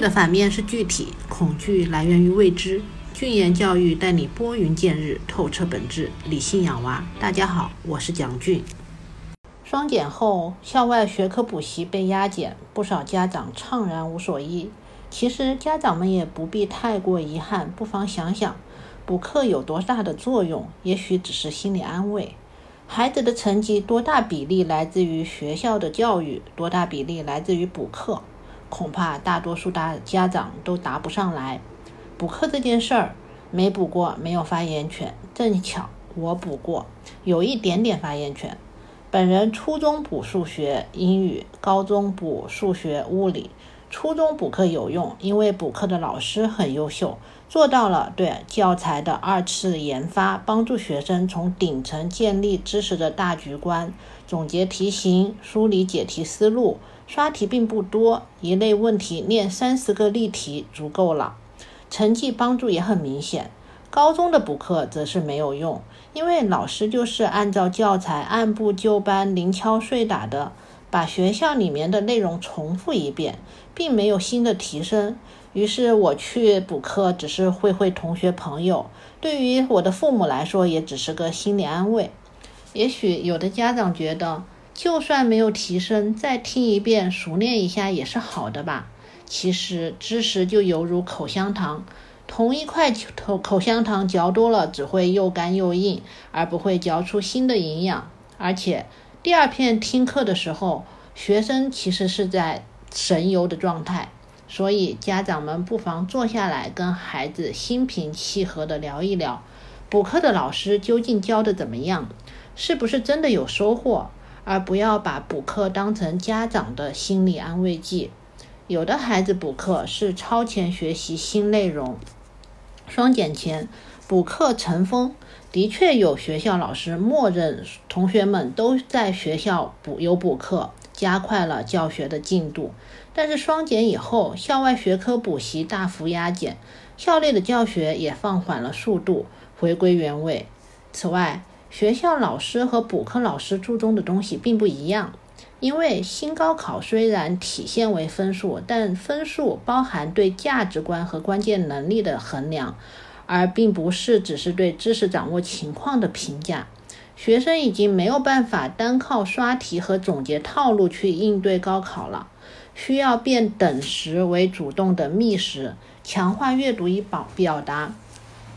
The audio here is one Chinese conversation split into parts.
的反面是具体，恐惧来源于未知。俊言教育带你拨云见日，透彻本质，理性养娃。大家好，我是蒋俊。双减后，校外学科补习被压减，不少家长怅然无所依。其实家长们也不必太过遗憾，不妨想想，补课有多大的作用？也许只是心理安慰。孩子的成绩多大比例来自于学校的教育，多大比例来自于补课？恐怕大多数大家长都答不上来。补课这件事儿，没补过没有发言权。正巧我补过，有一点点发言权。本人初中补数学、英语，高中补数学、物理。初中补课有用，因为补课的老师很优秀，做到了对教材的二次研发，帮助学生从顶层建立知识的大局观，总结题型，梳理解题思路。刷题并不多，一类问题练三十个例题足够了，成绩帮助也很明显。高中的补课则是没有用，因为老师就是按照教材按部就班、零敲碎打的把学校里面的内容重复一遍，并没有新的提升。于是我去补课只是会会同学朋友，对于我的父母来说也只是个心理安慰。也许有的家长觉得，就算没有提升，再听一遍熟练一下也是好的吧。其实知识就犹如口香糖。同一块口口香糖嚼多了，只会又干又硬，而不会嚼出新的营养。而且第二遍听课的时候，学生其实是在神游的状态。所以家长们不妨坐下来跟孩子心平气和地聊一聊，补课的老师究竟教的怎么样，是不是真的有收获，而不要把补课当成家长的心理安慰剂。有的孩子补课是超前学习新内容。双减前补课成风，的确有学校老师默认同学们都在学校补有补课，加快了教学的进度。但是双减以后，校外学科补习大幅压减，校内的教学也放缓了速度，回归原位。此外，学校老师和补课老师注重的东西并不一样，因为新高考虽然体现为分数，但分数包含对价值观和关键能力的衡量，而并不是只是对知识掌握情况的评价。学生已经没有办法单靠刷题和总结套路去应对高考了，需要变等时为主动的觅食，强化阅读与表表达。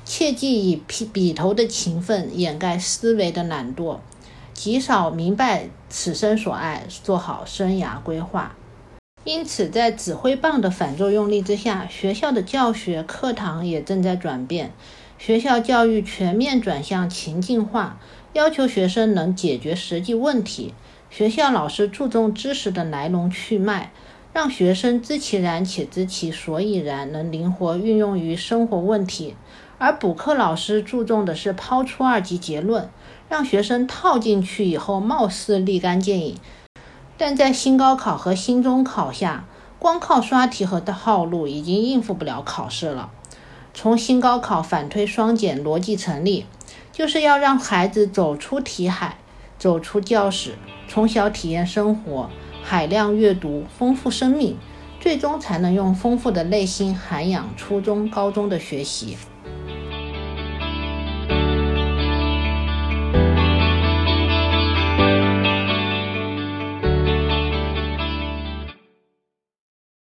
切忌以笔笔头的勤奋掩盖思维的懒惰，极少明白此生所爱，做好生涯规划。因此，在指挥棒的反作用力之下，学校的教学课堂也正在转变。学校教育全面转向情境化，要求学生能解决实际问题。学校老师注重知识的来龙去脉，让学生知其然且知其所以然，能灵活运用于生活问题。而补课老师注重的是抛出二级结论，让学生套进去以后貌似立竿见影，但在新高考和新中考下，光靠刷题和套路已经应付不了考试了。从新高考反推双减逻辑成立，就是要让孩子走出题海，走出教室，从小体验生活，海量阅读，丰富生命，最终才能用丰富的内心涵养初中、高中的学习。